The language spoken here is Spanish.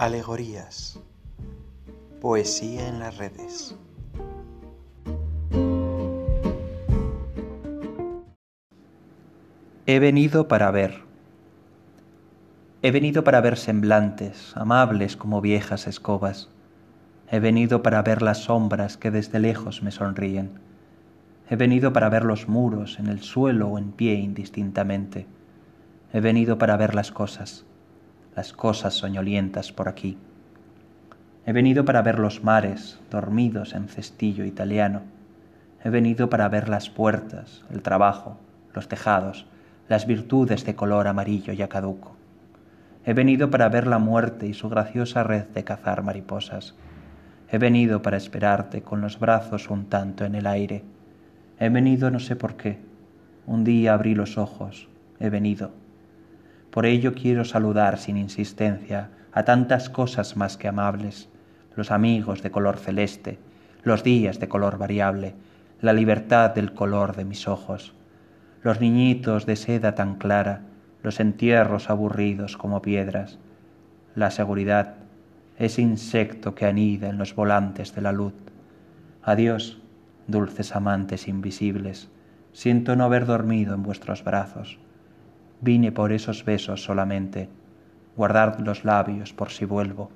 Alegorías. Poesía en las redes. He venido para ver. He venido para ver semblantes, amables como viejas escobas. He venido para ver las sombras que desde lejos me sonríen. He venido para ver los muros en el suelo o en pie indistintamente. He venido para ver las cosas las cosas soñolientas por aquí. He venido para ver los mares dormidos en cestillo italiano. He venido para ver las puertas, el trabajo, los tejados, las virtudes de color amarillo y caduco. He venido para ver la muerte y su graciosa red de cazar mariposas. He venido para esperarte con los brazos un tanto en el aire. He venido no sé por qué. Un día abrí los ojos. He venido por ello quiero saludar sin insistencia a tantas cosas más que amables, los amigos de color celeste, los días de color variable, la libertad del color de mis ojos, los niñitos de seda tan clara, los entierros aburridos como piedras, la seguridad, ese insecto que anida en los volantes de la luz. Adiós, dulces amantes invisibles, siento no haber dormido en vuestros brazos Vine por esos besos solamente, guardad los labios por si vuelvo